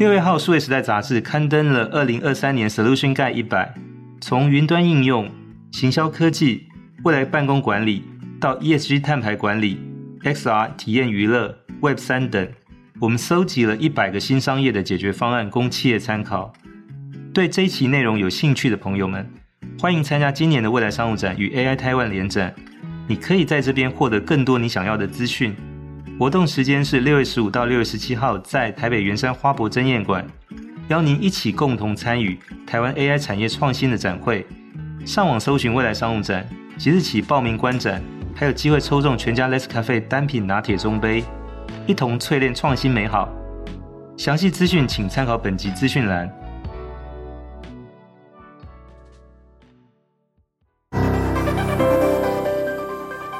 六月号数位时代杂志刊登了二零二三年 Solution Guide 一百，从云端应用、行销科技、未来办公管理到 ESG 碳排管理、XR 体验娱乐、Web 三等，我们搜集了一百个新商业的解决方案供企业参考。对这一期内容有兴趣的朋友们，欢迎参加今年的未来商务展与 AI 台湾联展。你可以在这边获得更多你想要的资讯。活动时间是六月十五到六月十七号，在台北圆山花博争艳馆，邀您一起共同参与台湾 AI 产业创新的展会。上网搜寻未来商务展，即日起报名观展，还有机会抽中全家 Nescafe 单品拿铁中杯，一同淬炼创新美好。详细资讯请参考本集资讯栏。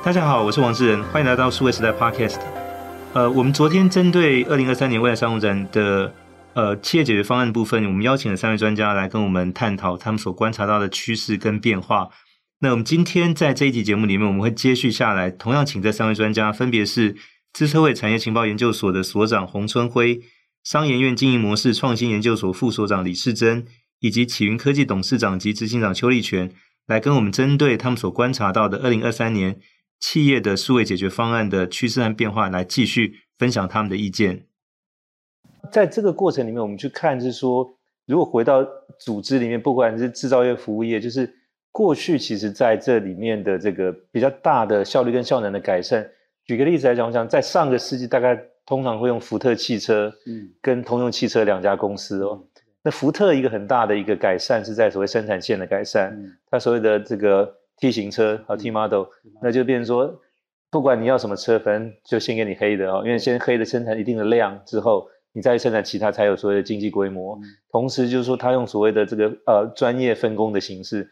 大家好，我是王志仁，欢迎来到数位时代 Podcast。呃，我们昨天针对二零二三年未来商务展的呃企业解决方案部分，我们邀请了三位专家来跟我们探讨他们所观察到的趋势跟变化。那我们今天在这一集节目里面，我们会接续下来，同样请这三位专家，分别是资策会产业情报研究所的所长洪春辉、商研院经营模式创新研究所副所长李世珍，以及启云科技董事长及执行长邱立全，来跟我们针对他们所观察到的二零二三年。企业的数位解决方案的趋势和变化，来继续分享他们的意见。在这个过程里面，我们去看是说，如果回到组织里面，不管是制造业、服务业，就是过去其实在这里面的这个比较大的效率跟效能的改善。举个例子来讲，我想在上个世纪，大概通常会用福特汽车，嗯，跟通用汽车两家公司哦。那福特一个很大的一个改善是在所谓生产线的改善，它所谓的这个。T 型车和 T model，那就变成说，不管你要什么车，反正就先给你黑的哦，因为先黑的生产一定的量之后，你再生产其他才有所谓的经济规模。同时就是说，他用所谓的这个呃专业分工的形式，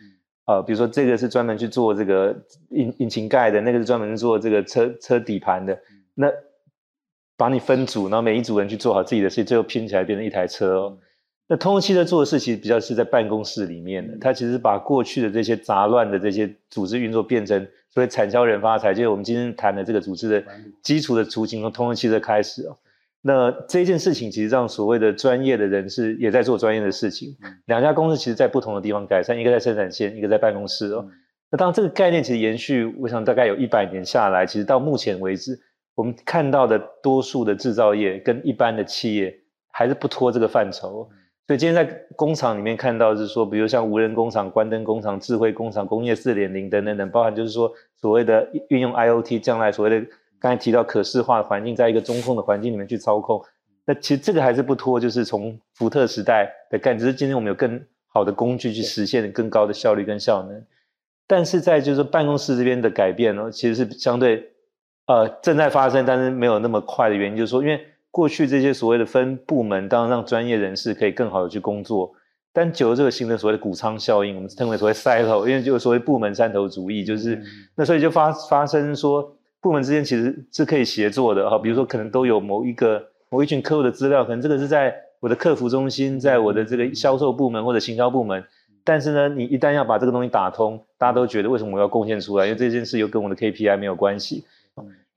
呃，比如说这个是专门去做这个引引擎盖的，那个是专门做这个车车底盘的，那把你分组，然后每一组人去做好自己的事，最后拼起来变成一台车哦。那通用汽车做的事其实比较是在办公室里面的，它其实把过去的这些杂乱的这些组织运作变成所谓产销人发财，就是我们今天谈的这个组织的基础的雏形，从通用汽车开始哦。那这件事情其实让所谓的专业的人士也在做专业的事情，两家公司其实在不同的地方改善，一个在生产线，一个在办公室哦。那当这个概念其实延续，我想大概有一百年下来，其实到目前为止，我们看到的多数的制造业跟一般的企业还是不脱这个范畴。所以今天在工厂里面看到是说，比如像无人工厂、关灯工厂、智慧工厂、工业四点零等等等，包含就是说所谓的运用 IoT，将来所谓的刚才提到可视化的环境，在一个中控的环境里面去操控。那其实这个还是不脱，就是从福特时代的概念，只是今天我们有更好的工具去实现更高的效率跟效能。但是在就是办公室这边的改变呢，其实是相对呃正在发生，但是没有那么快的原因，就是说因为。过去这些所谓的分部门，当然让专业人士可以更好的去工作，但久了这个形成所谓的谷仓效应，我们称为所谓 silo，因为就所谓部门山头主义，就是、嗯、那所以就发发生说部门之间其实是可以协作的哈，比如说可能都有某一个某一群客户的资料，可能这个是在我的客服中心，在我的这个销售部门或者行销部门，但是呢，你一旦要把这个东西打通，大家都觉得为什么我要贡献出来？因为这件事又跟我的 KPI 没有关系。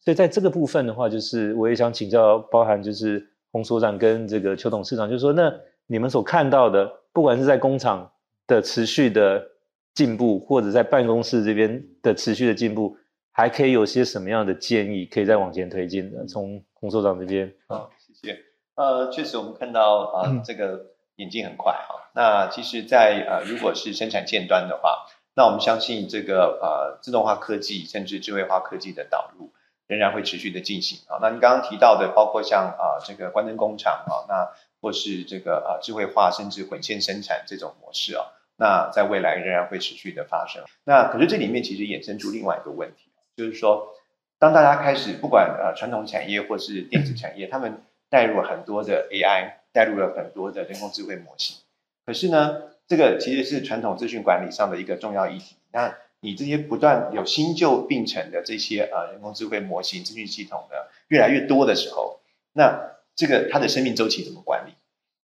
所以在这个部分的话，就是我也想请教，包含就是洪所长跟这个邱董事长，就是说，那你们所看到的，不管是在工厂的持续的进步，或者在办公室这边的持续的进步，还可以有些什么样的建议，可以再往前推进的？从洪所长这边。好，谢谢。呃，确实我们看到啊、呃，这个引进很快哈。那其实在，在呃，如果是生产线端的话，那我们相信这个呃，自动化科技甚至智慧化科技的导入。仍然会持续的进行啊。那您刚刚提到的，包括像啊这个关灯工厂啊，那或是这个啊智慧化甚至混线生产这种模式啊，那在未来仍然会持续的发生。那可是这里面其实衍生出另外一个问题，就是说，当大家开始不管呃传统产业或是电子产业，他们带入了很多的 AI，带入了很多的人工智慧模型，可是呢，这个其实是传统资讯管理上的一个重要议题。那你这些不断有新旧并存的这些呃人工智慧模型、资讯系统的越来越多的时候，那这个它的生命周期怎么管理？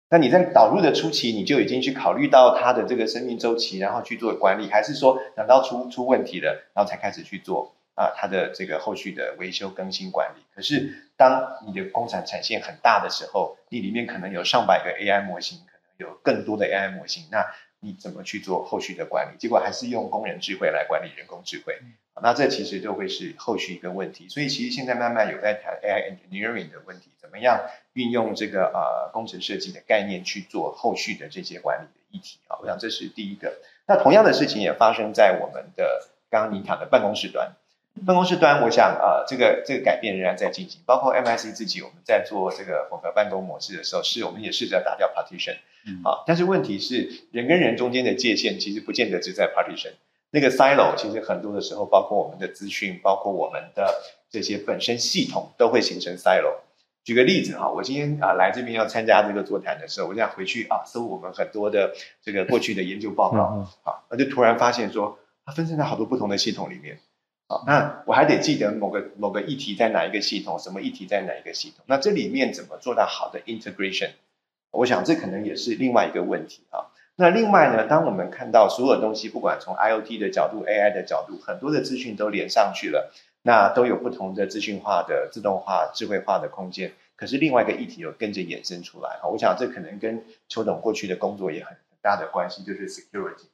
那你在导入的初期，你就已经去考虑到它的这个生命周期，然后去做管理，还是说等到出出问题了，然后才开始去做啊它的这个后续的维修更新管理。可是当你的工厂产线很大的时候，你里面可能有上百个 AI 模型，可能有更多的 AI 模型，那你怎么去做后续的管理？结果还是用工人智慧来管理人工智慧。那这其实就会是后续一个问题，所以其实现在慢慢有在谈 AI engineering 的问题，怎么样运用这个呃工程设计的概念去做后续的这些管理的议题啊？我想这是第一个。那同样的事情也发生在我们的刚刚你讲的办公室端，办公室端，我想啊、呃，这个这个改变仍然在进行，包括 MIC 自己我们在做这个混合办公模式的时候，是我们也试着打掉 partition，啊，但是问题是人跟人中间的界限其实不见得只在 partition。那个 silo 其实很多的时候，包括我们的资讯，包括我们的这些本身系统，都会形成 silo。举个例子哈，我今天啊来这边要参加这个座谈的时候，我想回去啊搜我们很多的这个过去的研究报告，啊，那就突然发现说它分散在好多不同的系统里面，好，那我还得记得某个某个议题在哪一个系统，什么议题在哪一个系统，那这里面怎么做到好的 integration？我想这可能也是另外一个问题啊。那另外呢，当我们看到所有东西，不管从 IoT 的角度、AI 的角度，很多的资讯都连上去了，那都有不同的资讯化的、自动化、智慧化的空间。可是另外一个议题又跟着衍生出来，我想这可能跟邱董过去的工作也很大的关系，就是 security。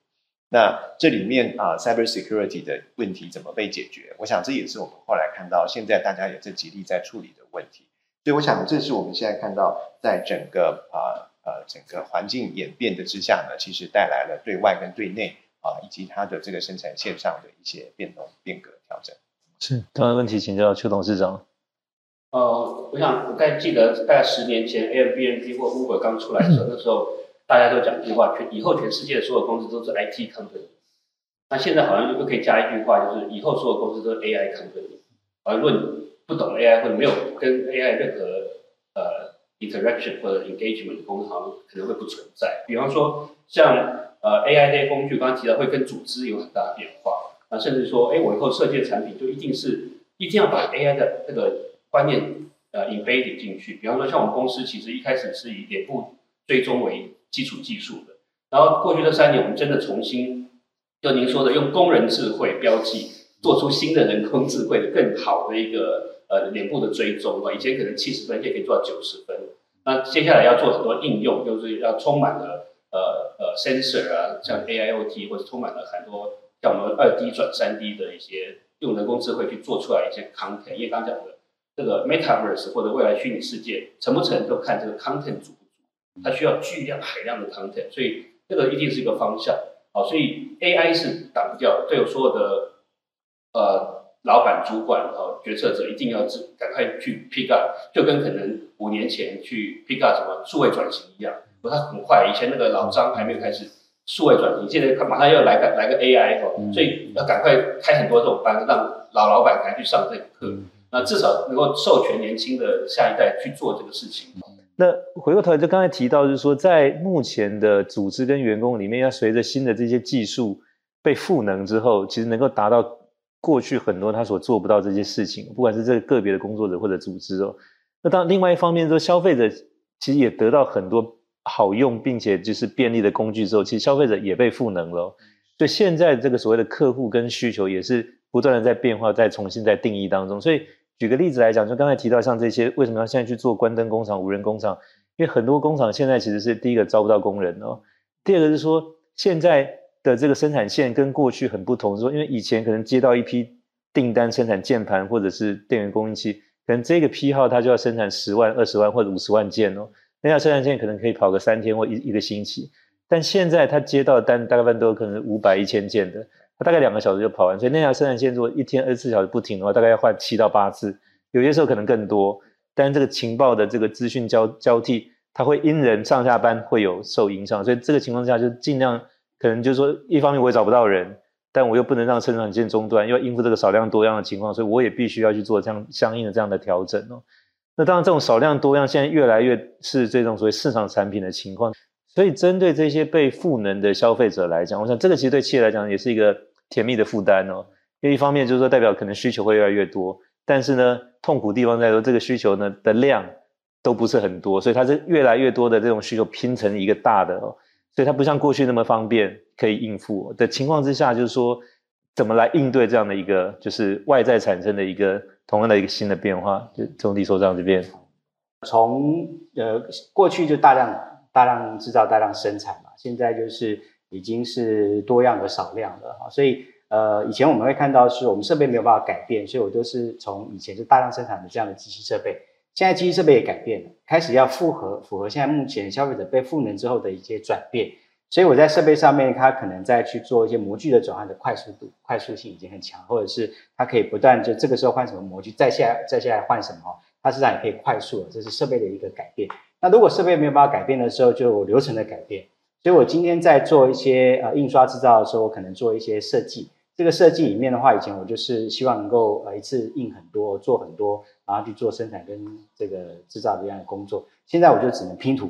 那这里面啊，cyber security 的问题怎么被解决？我想这也是我们后来看到现在大家也在极力在处理的问题。所以我想这是我们现在看到在整个啊。呃，整个环境演变的之下呢，其实带来了对外跟对内啊，以及它的这个生产线上的一些变动、变革、调整。是，同样问题请教邱董事长。呃，我想我刚记得大概十年前，Airbnb 或 Uber 刚出来的时候，嗯、那时候大家都讲一句话：全以后全世界所有公司都是 IT company。那现在好像又可以加一句话，就是以后所有公司都是 AI company。而论不懂 AI 或者没有跟 AI 任何呃。interaction 或者 engagement 的工厂可能会不存在。比方说，像呃 AI 这些工具，刚刚提到会跟组织有很大的变化。那甚至说，哎，我以后设计的产品就一定是一定要把 AI 的这个观念呃 embedded 进去。比方说，像我们公司其实一开始是以脸部追踪为基础技术的，然后过去这三年，我们真的重新就您说的用工人智慧标记，做出新的人工智慧的更好的一个。呃，脸部的追踪啊，以前可能七十分，现在可以做到九十分。那接下来要做很多应用，就是要充满了呃呃 sensor 啊，像 AIoT，或者充满了很多像我们二 D 转三 D 的一些用人工智慧去做出来一些 content。因为刚讲的这个 Metaverse 或者未来虚拟世界成不成，都看这个 content 组。它需要巨量海量的 content，所以这个一定是一个方向。好，所以 AI 是挡不掉的，对我所有的呃。老板、主管和决策者一定要自赶快去 pick up，就跟可能五年前去 pick up 什么数位转型一样，不，他很快。以前那个老张还没有开始数位转型，现在马上要来个来个 AI 哦，所以要赶快开很多这种班，让老老板赶快去上这个课，那至少能够授权年轻的下一代去做这个事情。那回过头来，就刚才提到，就是说在目前的组织跟员工里面，要随着新的这些技术被赋能之后，其实能够达到。过去很多他所做不到这些事情，不管是这个个别的工作者或者组织哦。那当另外一方面说，消费者其实也得到很多好用并且就是便利的工具之后，其实消费者也被赋能了。所以现在这个所谓的客户跟需求也是不断的在变化，在重新在定义当中。所以举个例子来讲，就刚才提到像这些为什么要现在去做关灯工厂、无人工厂？因为很多工厂现在其实是第一个招不到工人哦，第二个是说现在。的这个生产线跟过去很不同，说因为以前可能接到一批订单生产键盘或者是电源供应器，可能这个批号它就要生产十万、二十万或者五十万件哦，那条生产线可能可以跑个三天或一一个星期，但现在它接到的单大概都有可能五百、一千件的，大概两个小时就跑完，所以那条生产线如果一天二十四小时不停的话，大概要换七到八次，有些时候可能更多。但这个情报的这个资讯交交替，它会因人上下班会有受影响，所以这个情况下就尽量。可能就是说，一方面我也找不到人，但我又不能让生产线中断，又要应付这个少量多样的情况，所以我也必须要去做这样相应的这样的调整哦。那当然，这种少量多样现在越来越是这种所谓市场产品的情况，所以针对这些被赋能的消费者来讲，我想这个其实对企业来讲也是一个甜蜜的负担哦。因为一方面就是说代表可能需求会越来越多，但是呢，痛苦地方在说这个需求呢的量都不是很多，所以它是越来越多的这种需求拼成一个大的哦。所以它不像过去那么方便可以应付的情况之下，就是说怎么来应对这样的一个就是外在产生的一个同样的一个新的变化？就总理所长这边，从呃过去就大量大量制造、大量生产嘛，现在就是已经是多样的少量了哈。所以呃以前我们会看到是我们设备没有办法改变，所以我都是从以前就大量生产的这样的机器设备，现在机器设备也改变了，开始要符合符合现在目前消费者被赋能之后的一些转变。所以我在设备上面，它可能在去做一些模具的转换的快速度、快速性已经很强，或者是它可以不断就这个时候换什么模具，再下再下来换什么，它实际上也可以快速的，这是设备的一个改变。那如果设备没有办法改变的时候，就流程的改变。所以我今天在做一些呃印刷制造的时候，我可能做一些设计。这个设计里面的话，以前我就是希望能够呃一次印很多，做很多，然后去做生产跟这个制造这样的工作。现在我就只能拼图。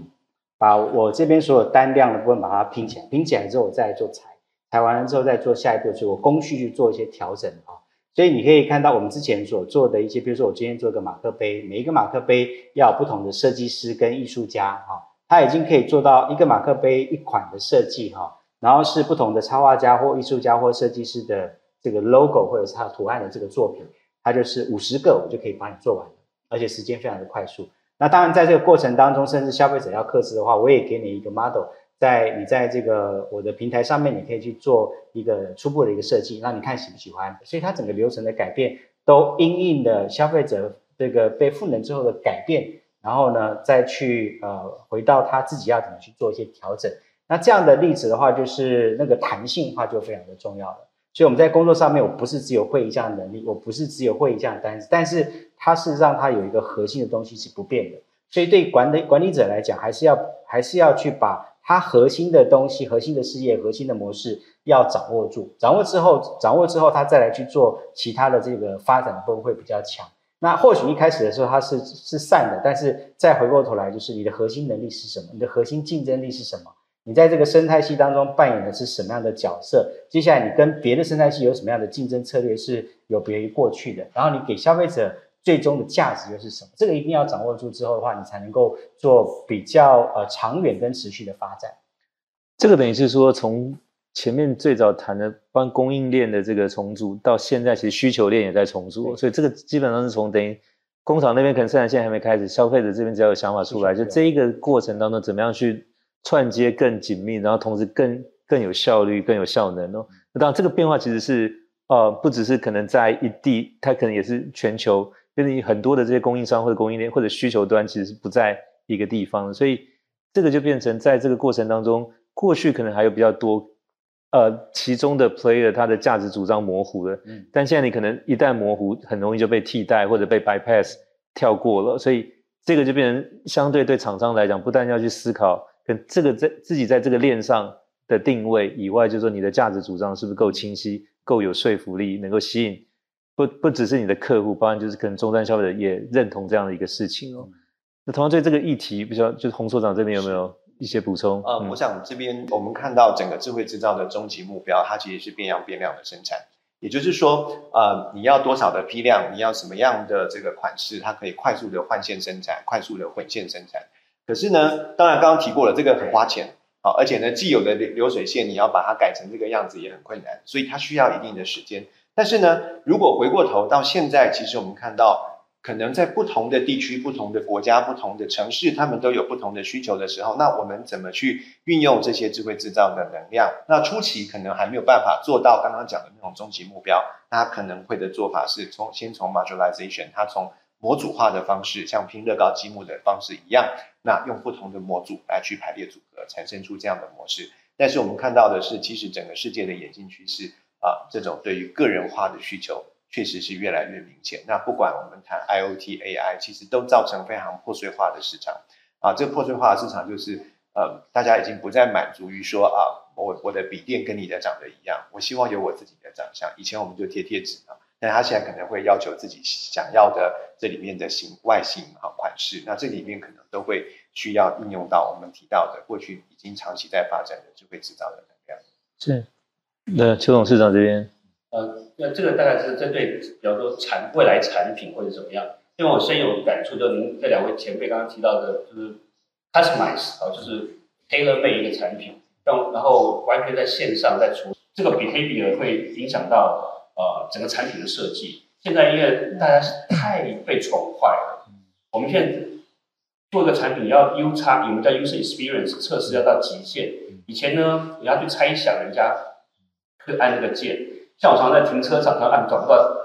把我这边所有单量的部分把它拼起来，拼起来之后我再做裁，裁完了之后再做下一步，所以我工序去做一些调整啊。所以你可以看到我们之前所做的一些，比如说我今天做一个马克杯，每一个马克杯要有不同的设计师跟艺术家啊，它已经可以做到一个马克杯一款的设计哈，然后是不同的插画家或艺术家或设计师的这个 logo 或者是它图案的这个作品，它就是五十个我就可以把你做完了，而且时间非常的快速。那当然，在这个过程当中，甚至消费者要克制的话，我也给你一个 model，在你在这个我的平台上面，你可以去做一个初步的一个设计，那你看喜不喜欢？所以它整个流程的改变，都因应的消费者这个被赋能之后的改变，然后呢，再去呃回到他自己要怎么去做一些调整。那这样的例子的话，就是那个弹性化就非常的重要了。所以我们在工作上面，我不是只有会一项能力，我不是只有会一项单子，但是它事实上它有一个核心的东西是不变的。所以对管理管理者来讲，还是要还是要去把它核心的东西、核心的事业、核心的模式要掌握住。掌握之后，掌握之后，他再来去做其他的这个发展的部分会比较强。那或许一开始的时候它是是散的，但是再回过头来，就是你的核心能力是什么？你的核心竞争力是什么？你在这个生态系当中扮演的是什么样的角色？接下来你跟别的生态系有什么样的竞争策略是有别于过去的？然后你给消费者最终的价值又是什么？这个一定要掌握住之后的话，你才能够做比较呃长远跟持续的发展。这个等于是说，从前面最早谈的帮供应链的这个重组，到现在其实需求链也在重组，所以这个基本上是从等于工厂那边可能生产线还没开始，消费者这边只要有想法出来，就这一个过程当中怎么样去。串接更紧密，然后同时更更有效率、更有效能哦。那当然，这个变化其实是呃，不只是可能在一地，它可能也是全球，就是很多的这些供应商或者供应链或者需求端其实是不在一个地方，所以这个就变成在这个过程当中，过去可能还有比较多呃其中的 player 他的价值主张模糊了，嗯，但现在你可能一旦模糊，很容易就被替代或者被 bypass 跳过了，所以这个就变成相对对厂商来讲，不但要去思考。跟这个在自己在这个链上的定位以外，就是说你的价值主张是不是够清晰、够有说服力，能够吸引不不只是你的客户，包含就是可能终端消费者也认同这样的一个事情哦。那同样对这个议题，不知道就是洪所长这边有没有一些补充？呃，我想这边我们看到整个智慧制造的终极目标，它其实是变样变量的生产，也就是说，呃，你要多少的批量，你要什么样的这个款式，它可以快速的换线生产，快速的混线生产。可是呢，当然刚刚提过了，这个很花钱，好，而且呢，既有的流流水线你要把它改成这个样子也很困难，所以它需要一定的时间。但是呢，如果回过头到现在，其实我们看到，可能在不同的地区、不同的国家、不同的城市，他们都有不同的需求的时候，那我们怎么去运用这些智慧制造的能量？那初期可能还没有办法做到刚刚讲的那种终极目标，那可能会的做法是从先从 modularization，它从模组化的方式，像拼乐高积木的方式一样，那用不同的模组来去排列组合，产生出这样的模式。但是我们看到的是，其实整个世界的演进趋势啊，这种对于个人化的需求确实是越来越明显。那不管我们谈 IoT、AI，其实都造成非常破碎化的市场啊。这个破碎化的市场就是，呃，大家已经不再满足于说啊，我我的笔电跟你的长得一样，我希望有我自己的长相。以前我们就贴贴纸嘛。但他现在可能会要求自己想要的这里面的形外形啊款式，那这里面可能都会需要应用到我们提到的过去已经长期在发展的智慧制造的能量。是，那邱董事长这边，呃，那这个大概是针对，比方说产未来产品或者怎么样，因为我深有感触，就您这两位前辈刚刚提到的，就是 customize 啊，就是 tailor made 一个产品，让然后完全在线上在处理。这个 behavior 会影响到呃整个产品的设计。现在因为大家是太被宠坏了，我们现在做一个产品要 U 差，我们叫 user experience 测试要到极限。以前呢，你要去猜想人家会按那个键，像我常常在停车场上按找不到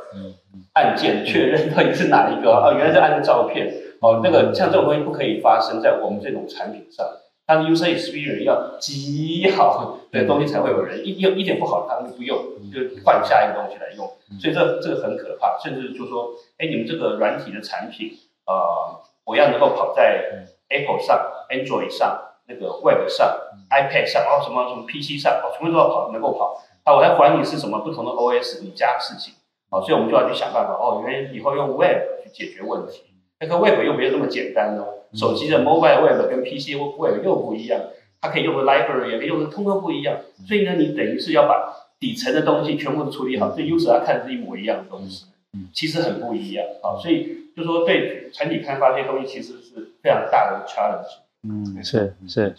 按键确认到底是哪一个哦，原来是按个照片哦，那个像这种东西不可以发生在我们这种产品上。它的 user experience 要极好的东西才会有人一用一点不好，他们就不用，就换下一个东西来用。所以这这个很可怕，甚至就说，哎，你们这个软体的产品，呃，我要能够跑在 Apple 上、Android 上、那个 Web 上、iPad 上，哦，什么什么 PC 上，哦，全部都要跑，能够跑。啊，我还管你是什么不同的 OS，你家的事情，啊，所以我们就要去想办法，哦，原来以后用 Web 去解决问题。那个 Web 又没有那么简单哦，手机的 Mobile Web 跟 PC Web 又不一样，它可以用的 Library 也可以用的通通不一样，所以呢，你等于是要把底层的东西全部都处理好，对 user 来看是一模一样的东西，其实很不一样啊，所以就说对产品开发这些东西其实是非常大的 challenge。嗯，是是。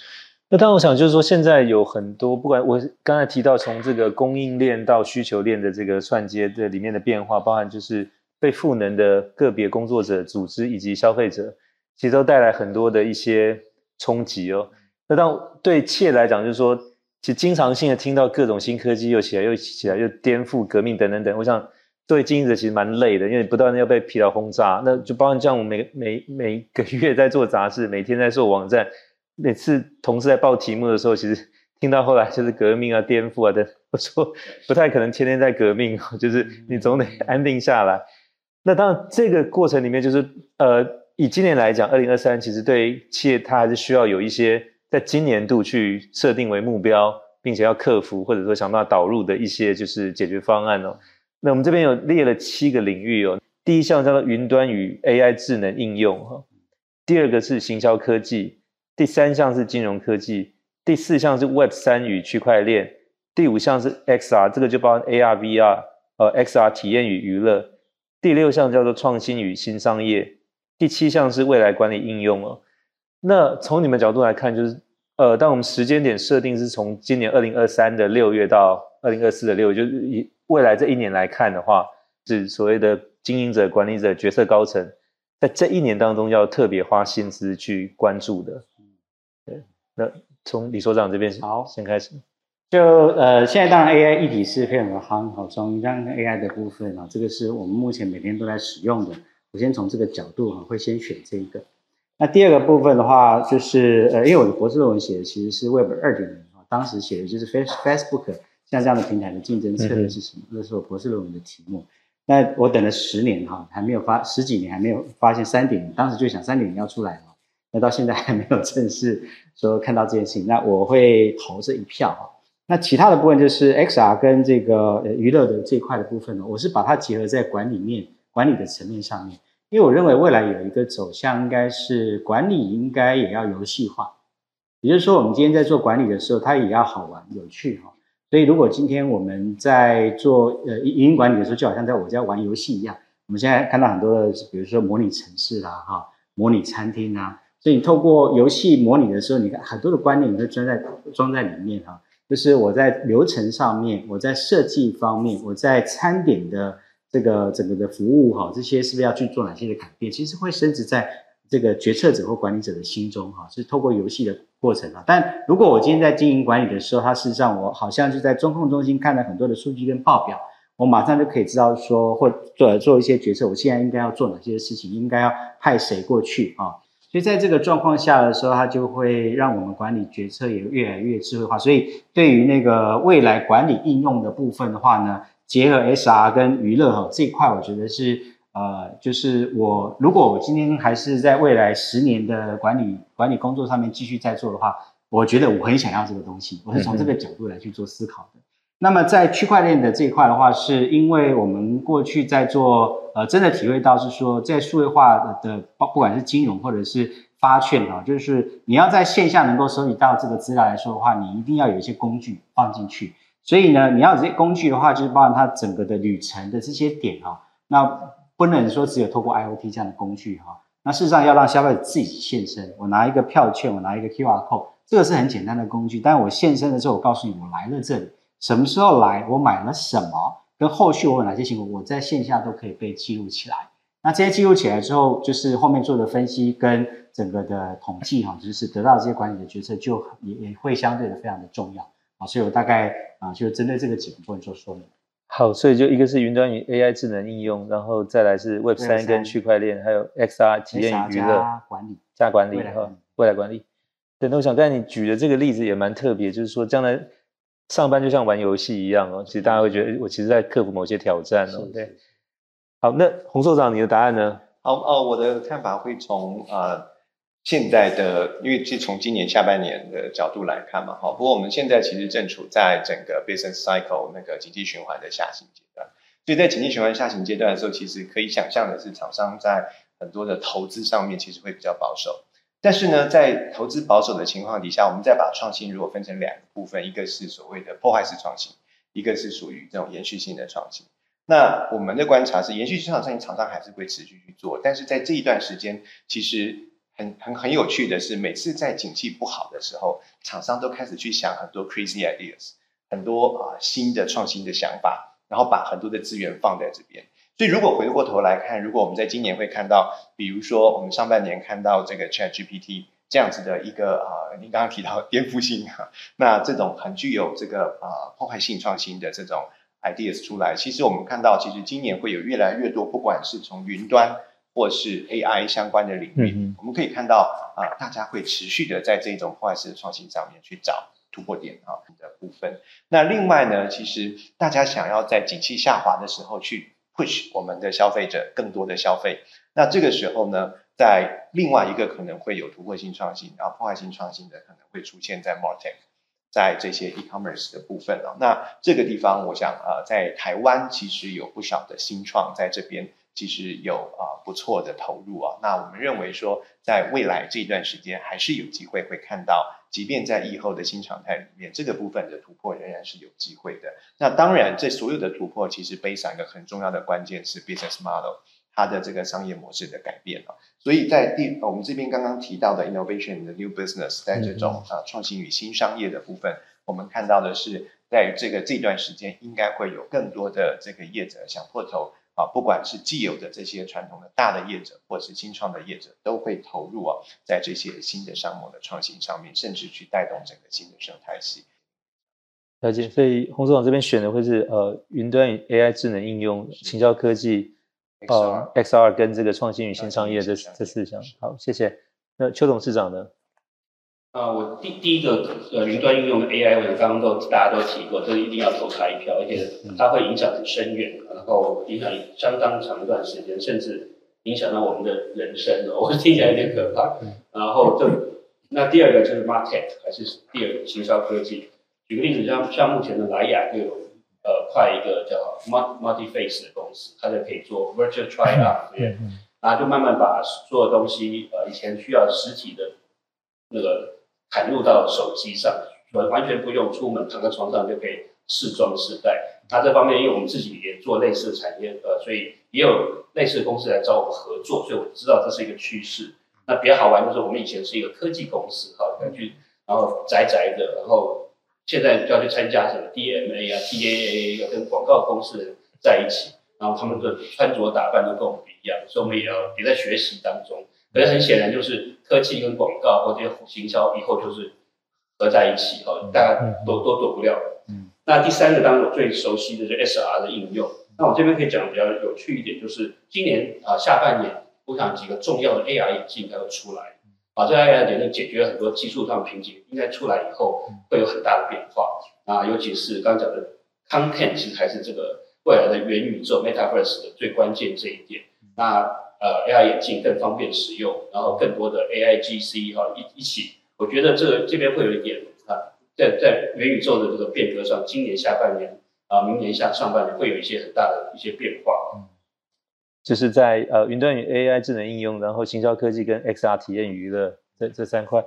那当然，我想就是说，现在有很多，不管我刚才提到从这个供应链到需求链的这个串接的里面的变化，包含就是。被赋能的个别工作者、组织以及消费者，其实都带来很多的一些冲击哦。那当对企业来讲，就是说，其实经常性的听到各种新科技又起来、又起来、又颠覆、革命等等等，我想对经营者其实蛮累的，因为不断的要被疲劳轰炸。那就包括像我每每每个月在做杂志，每天在做网站，每次同事在报题目的时候，其实听到后来就是革命啊、颠覆啊的，我说不太可能天天在革命，就是你总得安定下来。那当然，这个过程里面就是，呃，以今年来讲，二零二三其实对企业它还是需要有一些在今年度去设定为目标，并且要克服或者说想办法导入的一些就是解决方案哦。那我们这边有列了七个领域哦，第一项叫做云端与 AI 智能应用哈，第二个是行销科技，第三项是金融科技，第四项是 Web 三与区块链，第五项是 XR，这个就包含 AR、VR，呃，XR 体验与娱乐。第六项叫做创新与新商业，第七项是未来管理应用哦。那从你们角度来看，就是呃，当我们时间点设定是从今年二零二三的六月到二零二四的六月，就是以未来这一年来看的话，是所谓的经营者、管理者、决策高层，在这一年当中要特别花心思去关注的。对，那从李所长这边好先开始。就呃，现在当然 AI 一体是非常的夯，好，从刚刚 AI 的部分啊，这个是我们目前每天都在使用的。我先从这个角度哈，会先选这一个。那第二个部分的话，就是呃，因为我的博士论文写的其实是 Web 二点零啊，当时写的就是 Face Facebook 像这样的平台的竞争策略是什么？那是我博士论文的题目。那我等了十年哈，还没有发十几年还没有发现三点零，当时就想三点零要出来了，到现在还没有正式说看到这件事情，那我会投这一票哈。那其他的部分就是 XR 跟这个娱乐的这一块的部分呢，我是把它结合在管理面、管理的层面上面，因为我认为未来有一个走向应该是管理应该也要游戏化，也就是说我们今天在做管理的时候，它也要好玩有趣哈。所以如果今天我们在做呃营运管理的时候，就好像在我家玩游戏一样，我们现在看到很多的，比如说模拟城市啦哈，模拟餐厅啊，所以你透过游戏模拟的时候，你看很多的观念你会装在装在里面哈。就是我在流程上面，我在设计方面，我在餐点的这个整个的服务哈，这些是不是要去做哪些的改变？其实会升值在这个决策者或管理者的心中哈，是透过游戏的过程啊。但如果我今天在经营管理的时候，它事实上我好像就在中控中心看了很多的数据跟报表，我马上就可以知道说，或做做一些决策，我现在应该要做哪些事情，应该要派谁过去啊？所以在这个状况下的时候，它就会让我们管理决策也越来越智慧化。所以对于那个未来管理应用的部分的话呢，结合 SR 跟娱乐哈这一块，我觉得是呃，就是我如果我今天还是在未来十年的管理管理工作上面继续在做的话，我觉得我很想要这个东西，我是从这个角度来去做思考的。那么在区块链的这一块的话，是因为我们过去在做，呃，真的体会到是说，在数位化的，不不管是金融或者是发券啊，就是你要在线下能够收集到这个资料来说的话，你一定要有一些工具放进去。所以呢，你要有这些工具的话，就是包含它整个的旅程的这些点哈，那不能说只有透过 IoT 这样的工具哈，那事实上要让消费者自己现身，我拿一个票券，我拿一个 QR code，这个是很简单的工具，但我现身的时候，我告诉你我来了这里。什么时候来，我买了什么，跟后续我有哪些行为，我在线下都可以被记录起来。那这些记录起来之后，就是后面做的分析跟整个的统计哈，就是得到这些管理的决策就也也会相对的非常的重要啊。所以我大概啊就针对这个几个部分做说明。好，所以就一个是云端与 AI 智能应用，然后再来是 Web 三跟区块链，还有 XR 体验与娱乐管理加管理哈，未来管理。对，那我想刚才你举的这个例子也蛮特别，就是说将来上班就像玩游戏一样哦，其实大家会觉得我其实在克服某些挑战哦。对，好，那洪所长你的答案呢？好，哦，我的看法会从呃。现在的，因为是从今年下半年的角度来看嘛，哈。不过我们现在其实正处在整个 business cycle 那个经济循环的下行阶段，所以在经济循环下行阶段的时候，其实可以想象的是，厂商在很多的投资上面其实会比较保守。但是呢，在投资保守的情况底下，我们再把创新如果分成两个部分，一个是所谓的破坏式创新，一个是属于这种延续性的创新。那我们的观察是，延续性创新厂商还是会持续去做，但是在这一段时间，其实。很很很有趣的是，每次在景气不好的时候，厂商都开始去想很多 crazy ideas，很多啊新的创新的想法，然后把很多的资源放在这边。所以如果回过头来看，如果我们在今年会看到，比如说我们上半年看到这个 ChatGPT 这样子的一个啊，您刚刚提到 颠覆性哈，那这种很具有这个啊破坏性创新的这种 ideas 出来，其实我们看到，其实今年会有越来越多，不管是从云端。或是 AI 相关的领域，嗯、我们可以看到啊、呃，大家会持续的在这种破坏式的创新上面去找突破点啊的部分。那另外呢，其实大家想要在景气下滑的时候去 push 我们的消费者更多的消费，那这个时候呢，在另外一个可能会有突破性创新，然后破坏性创新的可能会出现在 MarTech，在这些 e-commerce 的部分啊。那这个地方，我想啊、在台湾其实有不少的新创在这边。其实有啊不错的投入啊，那我们认为说，在未来这一段时间还是有机会会看到，即便在疫后的新常态里面，这个部分的突破仍然是有机会的。那当然，这所有的突破其实背上一个很重要的关键是 business model，它的这个商业模式的改变啊。所以在第我们这边刚刚提到的 innovation 的 new business，在这种啊创新与新商业的部分，我们看到的是，在这个这段时间应该会有更多的这个业者想破头。啊，不管是既有的这些传统的大的业者，或是新创的业者，都会投入啊，在这些新的商模的创新上面，甚至去带动整个新的生态系。了解，所以洪总长这边选的会是呃，云端与 AI 智能应用、行销科技、呃 XR 跟这个创新与新商业这这四项。好，谢谢。那邱董事长呢？啊，我第第一个呃云端应用的 AI，我刚刚都大家都提过，这一定要投他一票，而且它会影响很深远，然后影响相当长一段时间，甚至影响到我们的人生，我听起来有点可怕。然后这那第二个就是 MarTech，还是第二个行销科技。举个例子，像像目前的莱雅就有呃快一个叫 Multi-Face 的公司，它就可以做 Virtual Try-On，对，然后就慢慢把所有东西呃以前需要实体的那个。嵌入到手机上，完完全不用出门，躺在床上就可以试装试戴。那这方面，因为我们自己也做类似的产业，呃，所以也有类似的公司来找我们合作，所以我知道这是一个趋势。那比较好玩就是，我们以前是一个科技公司，哈，根据然后宅宅的，然后现在就要去参加什么 DMA 啊、TAA，要跟广告公司在一起，然后他们的穿着打扮都跟我们不一样，所以我们也要也在学习当中。可是很显然，就是科技跟广告或者行销以后就是合在一起哈，大家都都躲不了。嗯，那第三个，当然我最熟悉的就是 SR 的应用。那我这边可以讲的比较有趣一点，就是今年啊下半年，我想几个重要的 AR 眼镜它会出来。啊，这 AR 眼镜解决了很多技术上的瓶颈，应该出来以后会有很大的变化。啊，尤其是刚刚讲的 content，其实才是这个未来的元宇宙 Metaverse 的最关键这一点。那呃，AR 眼镜更方便使用，然后更多的 AIGC 哈一一起，我觉得这这边会有一点啊，在在元宇宙的这个变革上，今年下半年啊，明年下上半年会有一些很大的一些变化。嗯，就是在呃云端与 AI 智能应用，然后行销科技跟 XR 体验娱乐这这三块。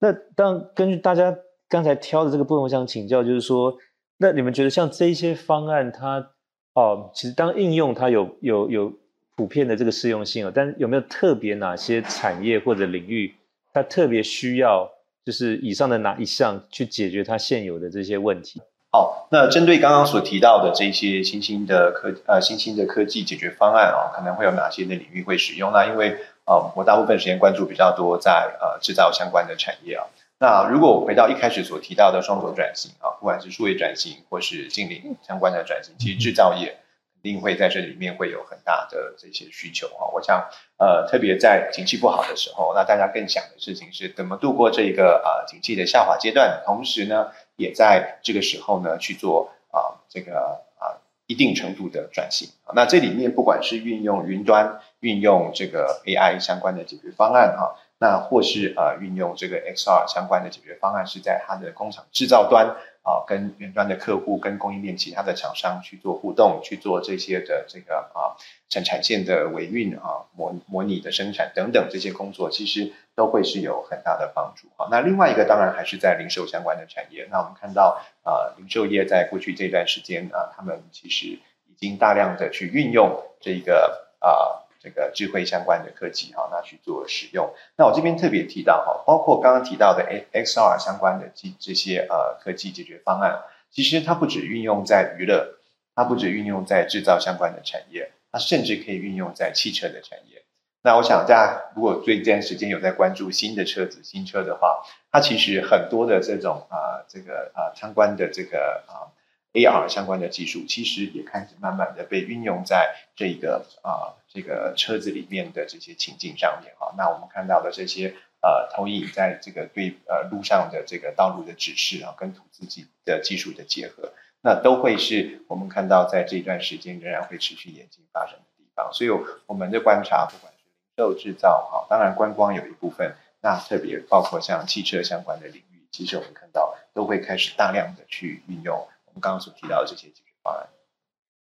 那当根据大家刚才挑的这个部分，我想请教，就是说，那你们觉得像这些方案，它哦、其实当应用它有有有。普遍的这个适用性哦，但有没有特别哪些产业或者领域，它特别需要就是以上的哪一项去解决它现有的这些问题？好，那针对刚刚所提到的这些新兴的科呃新兴的科技解决方案啊，可能会有哪些的领域会使用？那因为呃我大部分时间关注比较多在呃制造相关的产业啊。那如果我回到一开始所提到的双轴转型啊，不管是数位转型或是近邻相关的转型，其实制造业定会在这里面会有很大的这些需求啊。我想呃特别在景气不好的时候，那大家更想的事情是怎么度过这个啊、呃、景气的下滑阶段，同时呢，也在这个时候呢去做啊这个啊一定程度的转型。那这里面不管是运用云端、运用这个 AI 相关的解决方案哈，那或是呃运用这个 XR 相关的解决方案，是在它的工厂制造端。啊，跟云端的客户、跟供应链其他的厂商去做互动，去做这些的这个啊生产线的维运啊模模拟的生产等等这些工作，其实都会是有很大的帮助啊。那另外一个当然还是在零售相关的产业。那我们看到啊，零售业在过去这段时间啊，他们其实已经大量的去运用这个啊。这个智慧相关的科技哈，那去做使用。那我这边特别提到哈，包括刚刚提到的 XR 相关的这这些呃科技解决方案，其实它不只运用在娱乐，它不只运用在制造相关的产业，它甚至可以运用在汽车的产业。那我想大家如果最近时间有在关注新的车子、新车的话，它其实很多的这种啊、这个啊、呃、相关的这个啊。AR 相关的技术其实也开始慢慢的被运用在这个啊这个车子里面的这些情境上面哈。那我们看到的这些呃投影在这个对呃路上的这个道路的指示啊，跟图自己的技术的结合，那都会是我们看到在这段时间仍然会持续演进发生的地方。所以我们的观察，不管是零售制造哈，当然观光有一部分，那特别包括像汽车相关的领域，其实我们看到都会开始大量的去运用。我们刚刚所提到的这些解决方案，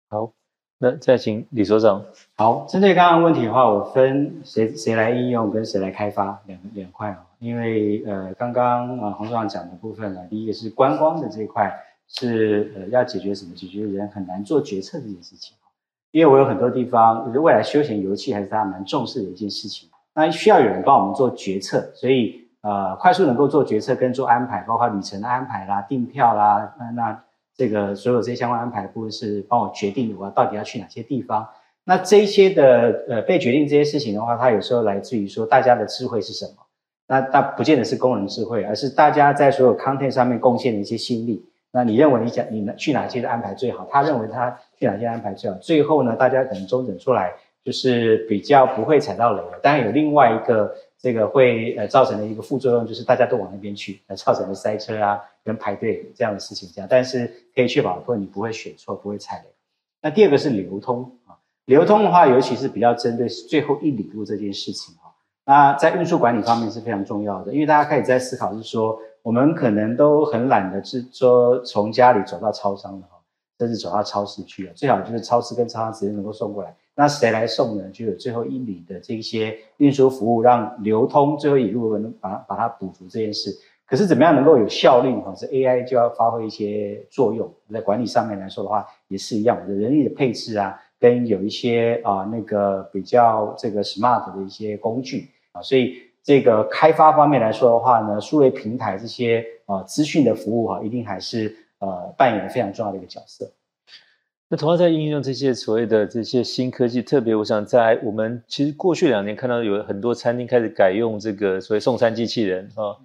好，那再请李所长。好，针对刚刚问题的话，我分谁谁来应用跟谁来开发两两块啊。因为呃，刚刚啊洪所长讲的部分呢，第一个是观光的这一块是呃要解决什么？解决人很难做决策这件事情。因为我有很多地方，就是未来休闲游憩还是大家蛮重视的一件事情，那需要有人帮我们做决策，所以呃快速能够做决策跟做安排，包括旅程的安排啦、订票啦，那那。这个所有这些相关安排的部分是帮我决定我到底要去哪些地方。那这些的呃被决定这些事情的话，它有时候来自于说大家的智慧是什么？那那不见得是工人智慧，而是大家在所有 content 上面贡献的一些心力。那你认为你想你去哪些的安排最好？他认为他去哪些安排最好？最后呢，大家可能中整出来就是比较不会踩到雷了。当然有另外一个。这个会呃造成的一个副作用就是大家都往那边去，呃造成的塞车啊跟排队这样的事情这样，但是可以确保说你不会选错，不会踩雷。那第二个是流通啊，流通的话，尤其是比较针对最后一里路这件事情哈。那在运输管理方面是非常重要的，因为大家开始在思考是说，我们可能都很懒得是说从家里走到超商的哈，甚至走到超市去了，最好就是超市跟超商直接能够送过来。那谁来送呢？就有最后一里的这些运输服务，让流通最后一路能把它把它补足这件事。可是怎么样能够有效率？哈，这 AI 就要发挥一些作用。在管理上面来说的话，也是一样我的，人力的配置啊，跟有一些啊那个比较这个 smart 的一些工具啊，所以这个开发方面来说的话呢，数位平台这些啊资讯的服务哈，一定还是呃扮演非常重要的一个角色。那同样在应用这些所谓的这些新科技，特别我想在我们其实过去两年看到有很多餐厅开始改用这个所谓送餐机器人啊。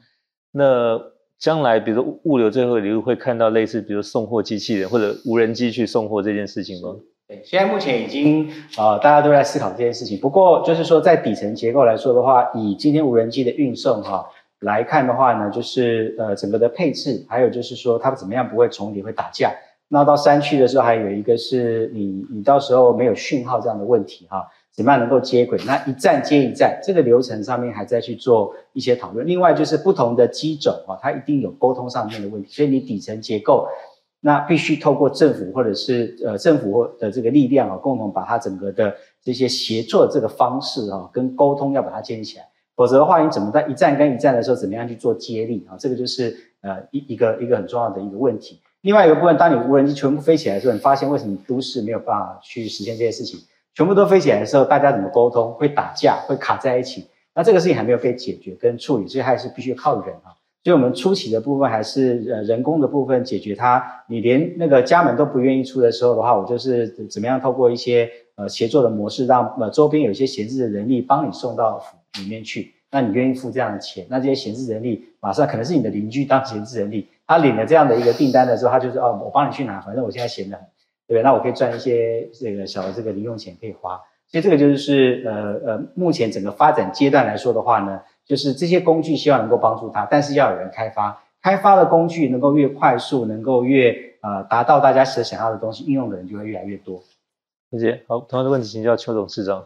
那将来比如说物流最后一路会看到类似比如送货机器人或者无人机去送货这件事情吗？对，现在目前已经啊、呃、大家都在思考这件事情。不过就是说在底层结构来说的话，以今天无人机的运送哈来看的话呢，就是呃整个的配置，还有就是说它怎么样不会重叠会打架。那到山区的时候，还有一个是你，你到时候没有讯号这样的问题哈，怎么样能够接轨？那一站接一站，这个流程上面还在去做一些讨论。另外就是不同的机种啊，它一定有沟通上面的问题，所以你底层结构，那必须透过政府或者是呃政府的这个力量啊，共同把它整个的这些协作这个方式啊，跟沟通要把它建立起来，否则的话，你怎么在一站跟一站的时候，怎么样去做接力啊？这个就是呃一一个一个很重要的一个问题。另外一个部分，当你无人机全部飞起来的时候，你发现为什么都市没有办法去实现这些事情？全部都飞起来的时候，大家怎么沟通？会打架，会卡在一起。那这个事情还没有被解决跟处理，所以还是必须靠人啊。所以我们初期的部分还是呃人工的部分解决它。你连那个家门都不愿意出的时候的话，我就是怎么样透过一些呃协作的模式，让呃周边有一些闲置的人力帮你送到里面去。那你愿意付这样的钱？那这些闲置人力马上可能是你的邻居当闲置人力，他领了这样的一个订单的时候，他就是哦，我帮你去拿，反正我现在闲得很，对不对？那我可以赚一些这个小的这个零用钱可以花。所以这个就是呃呃，目前整个发展阶段来说的话呢，就是这些工具希望能够帮助他，但是要有人开发，开发的工具能够越快速，能够越呃达到大家所想要的东西，应用的人就会越来越多。谢谢。好，同样的问题请教邱董事长。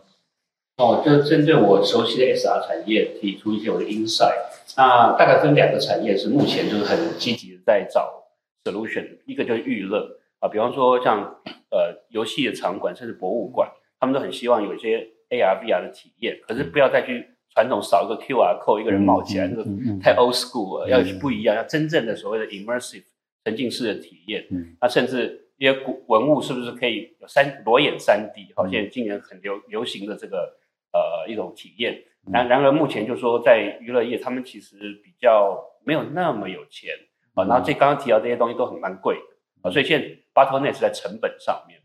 哦，就是针对我熟悉的 SR 产业提出一些我的 insight。那大概分两个产业是目前就是很积极的在找 solution，一个就是娱乐啊，比方说像呃游戏的场馆甚至博物馆，他们都很希望有一些 AR VR 的体验，可是不要再去。传统扫一个 QR code，一个人冒起来，这个太 old school 了，要不一样，要真正的所谓的 immersive 沉浸式的体验。那甚至一些古文物是不是可以有三裸眼三 D？好，现在今年很流流行的这个呃一种体验。然然而目前就是说在娱乐业，他们其实比较没有那么有钱。啊。然后这刚刚提到这些东西都很蛮贵的。啊，所以现在 bottleneck 是在成本上面。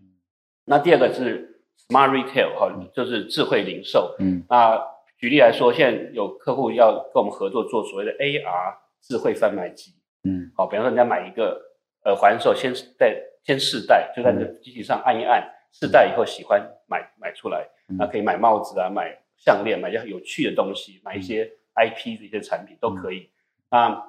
那第二个是 smart retail 哈，就是智慧零售。嗯，那举例来说，现在有客户要跟我们合作做所谓的 AR 智慧贩卖机，嗯，好，比方说人家买一个耳环的时候，先戴先试戴，就在这机器上按一按，试戴以后喜欢买买出来，那可以买帽子啊，买项链，买一些有趣的东西，买一些 IP 的一些产品都可以。那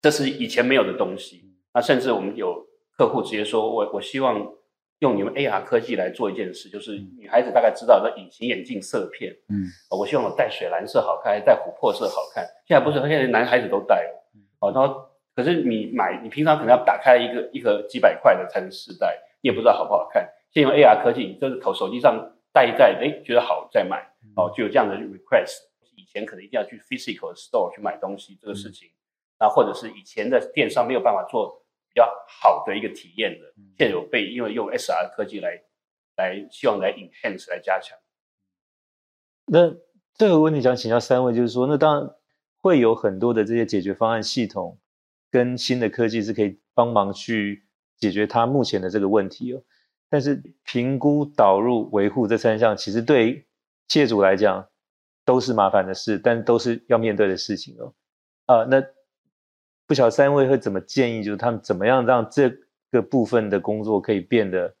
这是以前没有的东西，那甚至我们有客户直接说，我我希望。用你们 AR 科技来做一件事，就是女孩子大概知道的隐形眼镜色片，嗯，我希望我戴水蓝色好看，还是戴琥珀色好看。现在不是，现在男孩子都戴了，哦，然后可是你买，你平常可能要打开一个一盒几百块的才能试戴，你也不知道好不好看。现在用 AR 科技，你就是投手机上戴一带，哎，觉得好再买，哦，就有这样的 request。以前可能一定要去 physical store 去买东西，这个事情，那或者是以前的电商没有办法做。比较好的一个体验的，现在有被因为用 SR 科技来来希望来 enhance 来加强。那这个问题想请教三位，就是说，那当然会有很多的这些解决方案系统跟新的科技是可以帮忙去解决它目前的这个问题哦。但是评估、导入、维护这三项，其实对企业主来讲都是麻烦的事，但都是要面对的事情哦。啊，那。不晓得三位会怎么建议，就是他们怎么样让这个部分的工作可以变得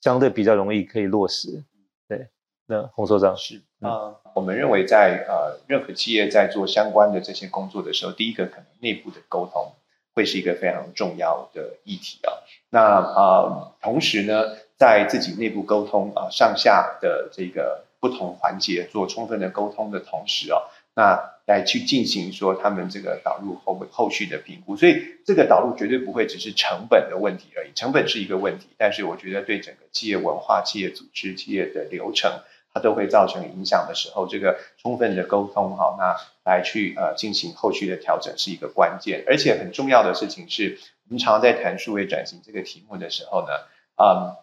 相对比较容易可以落实？对，那洪所长是啊、呃，我们认为在呃任何企业在做相关的这些工作的时候，第一个可能内部的沟通会是一个非常重要的议题啊。那啊、呃，同时呢，在自己内部沟通啊、上下的这个不同环节做充分的沟通的同时哦。那来去进行说他们这个导入后后续的评估，所以这个导入绝对不会只是成本的问题而已，成本是一个问题，但是我觉得对整个企业文化、企业组织、企业的流程，它都会造成影响的时候，这个充分的沟通好，那来去呃进行后续的调整是一个关键，而且很重要的事情是，我们常常在谈数位转型这个题目的时候呢，嗯，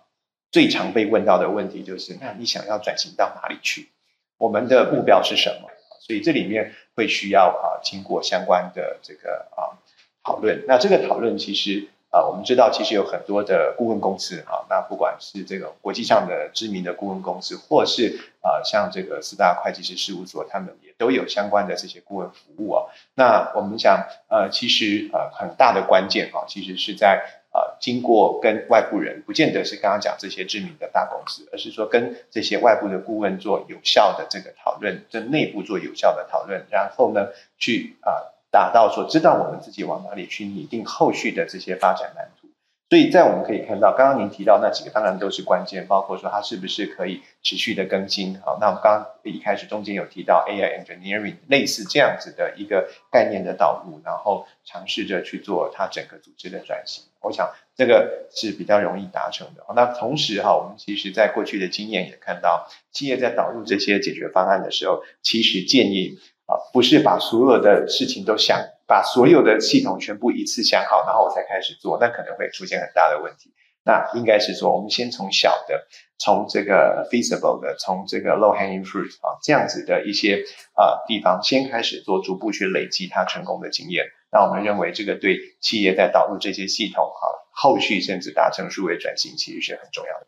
最常被问到的问题就是，那你想要转型到哪里去？我们的目标是什么？所以这里面会需要啊经过相关的这个啊讨论。那这个讨论其实啊我们知道其实有很多的顾问公司啊，那不管是这个国际上的知名的顾问公司，或是啊像这个四大会计师事务所，他们也都有相关的这些顾问服务啊。那我们想呃其实呃很大的关键啊，其实是在。啊，经过跟外部人，不见得是刚刚讲这些知名的大公司，而是说跟这些外部的顾问做有效的这个讨论，跟内部做有效的讨论，然后呢，去啊达到说知道我们自己往哪里去拟定后续的这些发展蓝图。所以在我们可以看到，刚刚您提到那几个当然都是关键，包括说它是不是可以持续的更新。好，那我们刚刚一开始中间有提到 AI engineering 类似这样子的一个概念的导入，然后尝试着去做它整个组织的转型。我想这个是比较容易达成的。那同时哈，我们其实在过去的经验也看到，企业在导入这些解决方案的时候，其实建议啊，不是把所有的事情都想。把所有的系统全部一次想好，然后我才开始做，那可能会出现很大的问题。那应该是说，我们先从小的，从这个 feasible 的，从这个 low hanging fruit 啊这样子的一些啊、地方先开始做，逐步去累积它成功的经验。那我们认为这个对企业在导入这些系统啊，后续甚至达成数位转型，其实是很重要的。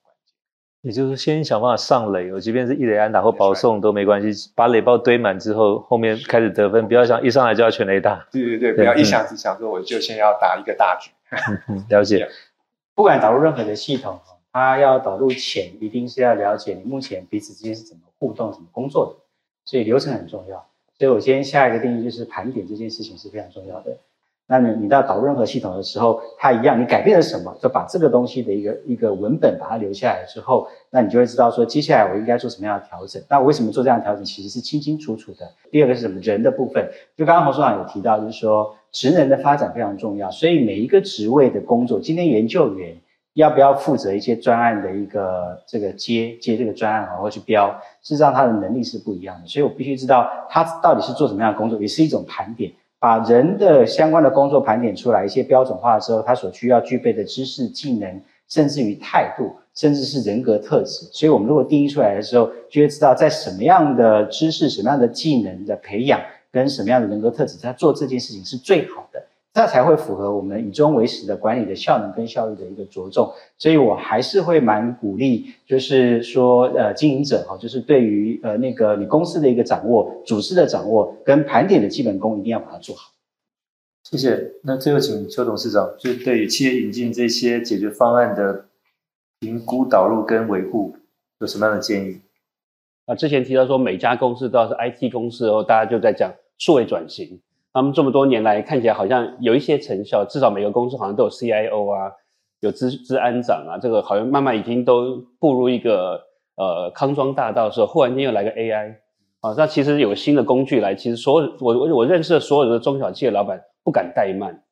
也就是，先想办法上垒，我即便是一垒安打或保送都没关系，把垒包堆满之后，后面开始得分，不要想一上来就要全垒打。对对对，不要一下子想说我就先要打一个大局。嗯、了解。不管导入任何的系统，它要导入前，一定是要了解你目前彼此之间是怎么互动、怎么工作的，所以流程很重要。所以我今天下一个定义就是盘点这件事情是非常重要的。那你你到导入任何系统的时候，它一样，你改变了什么，就把这个东西的一个一个文本把它留下来之后，那你就会知道说，接下来我应该做什么样的调整。那我为什么做这样的调整，其实是清清楚楚的。第二个是什么？人的部分，就刚刚洪所长有提到，就是说职能的发展非常重要，所以每一个职位的工作，今天研究员要不要负责一些专案的一个这个接接这个专案然后去标，事实上他的能力是不一样的，所以我必须知道他到底是做什么样的工作，也是一种盘点。把人的相关的工作盘点出来，一些标准化的时候，他所需要具备的知识、技能，甚至于态度，甚至是人格特质。所以，我们如果定义出来的时候，就会知道在什么样的知识、什么样的技能的培养，跟什么样的人格特质，他做这件事情是最好的。这才会符合我们以终为始的管理的效能跟效率的一个着重，所以我还是会蛮鼓励，就是说，呃，经营者哈，就是对于呃那个你公司的一个掌握、组织的掌握跟盘点的基本功，一定要把它做好。谢谢。那最后请邱董事长，就是对于企业引进这些解决方案的评估、导入跟维护，有什么样的建议？啊，之前提到说每家公司都要是 IT 公司哦，大家就在讲数位转型。他们这么多年来看起来好像有一些成效，至少每个公司好像都有 CIO 啊，有资资安长啊，这个好像慢慢已经都步入一个呃康庄大道的时候，忽然间又来个 AI 啊，那其实有新的工具来，其实所有我我我认识的所有的中小企业老板不敢怠慢。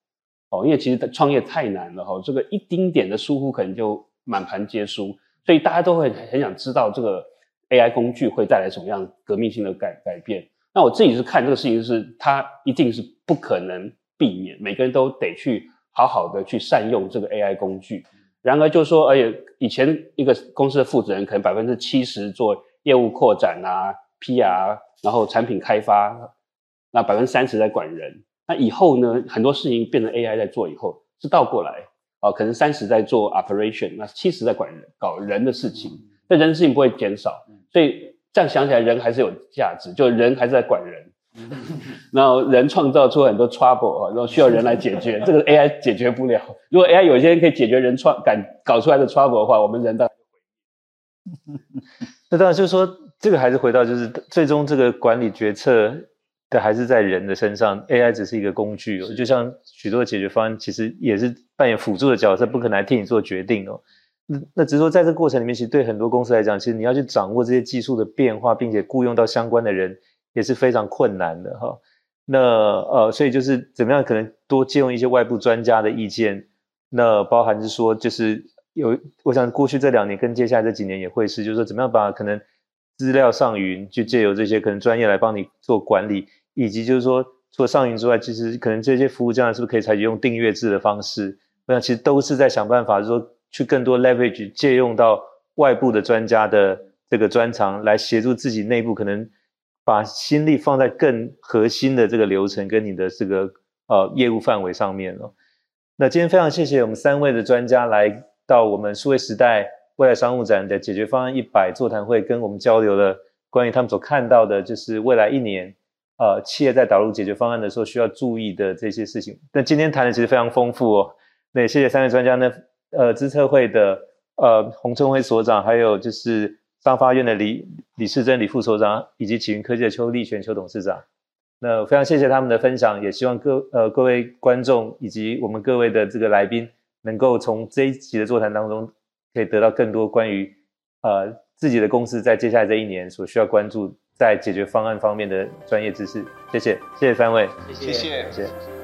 哦，因为其实创业太难了哈，这个一丁点的疏忽可能就满盘皆输，所以大家都会很想知道这个 AI 工具会带来什么样革命性的改改变。那我自己是看这个事情，是它一定是不可能避免，每个人都得去好好的去善用这个 AI 工具。然而，就是说，而且以前一个公司的负责人可能百分之七十做业务扩展啊、PR，然后产品开发，那百分之三十在管人。那以后呢，很多事情变成 AI 在做以后，是倒过来啊，可能三十在做 operation，那七十在管人搞人的事情，这人的事情不会减少，所以。这样想起来，人还是有价值，就人还是在管人，然后人创造出很多 trouble 啊，然后需要人来解决，这个 AI 解决不了。如果 AI 有一些人可以解决人创敢搞出来的 trouble 的话，我们人当然。那当然就是说，这个还是回到就是最终这个管理决策的还是在人的身上，AI 只是一个工具哦，就像许多的解决方案其实也是扮演辅助的角色，不可能来替你做决定哦。那那只是说，在这个过程里面，其实对很多公司来讲，其实你要去掌握这些技术的变化，并且雇佣到相关的人，也是非常困难的哈。那呃，所以就是怎么样，可能多借用一些外部专家的意见。那包含是说，就是有，我想过去这两年跟接下来这几年也会是，就是说怎么样把可能资料上云，就借由这些可能专业来帮你做管理，以及就是说除了上云之外，其实可能这些服务将来是不是可以采取用订阅制的方式？我想其实都是在想办法，说。去更多 leverage 借用到外部的专家的这个专长，来协助自己内部可能把心力放在更核心的这个流程跟你的这个呃业务范围上面哦。那今天非常谢谢我们三位的专家来到我们数位时代未来商务展的解决方案一百座谈会，跟我们交流了关于他们所看到的，就是未来一年呃企业在导入解决方案的时候需要注意的这些事情。那今天谈的其实非常丰富哦。那也谢谢三位专家呢。呃，资策会的呃洪春辉所长，还有就是商发院的李李世珍李副所长，以及启云科技的邱立全邱董事长。那非常谢谢他们的分享，也希望各呃各位观众以及我们各位的这个来宾，能够从这一集的座谈当中，可以得到更多关于呃自己的公司在接下来这一年所需要关注在解决方案方面的专业知识。谢谢，谢谢三位，谢谢，谢谢。谢谢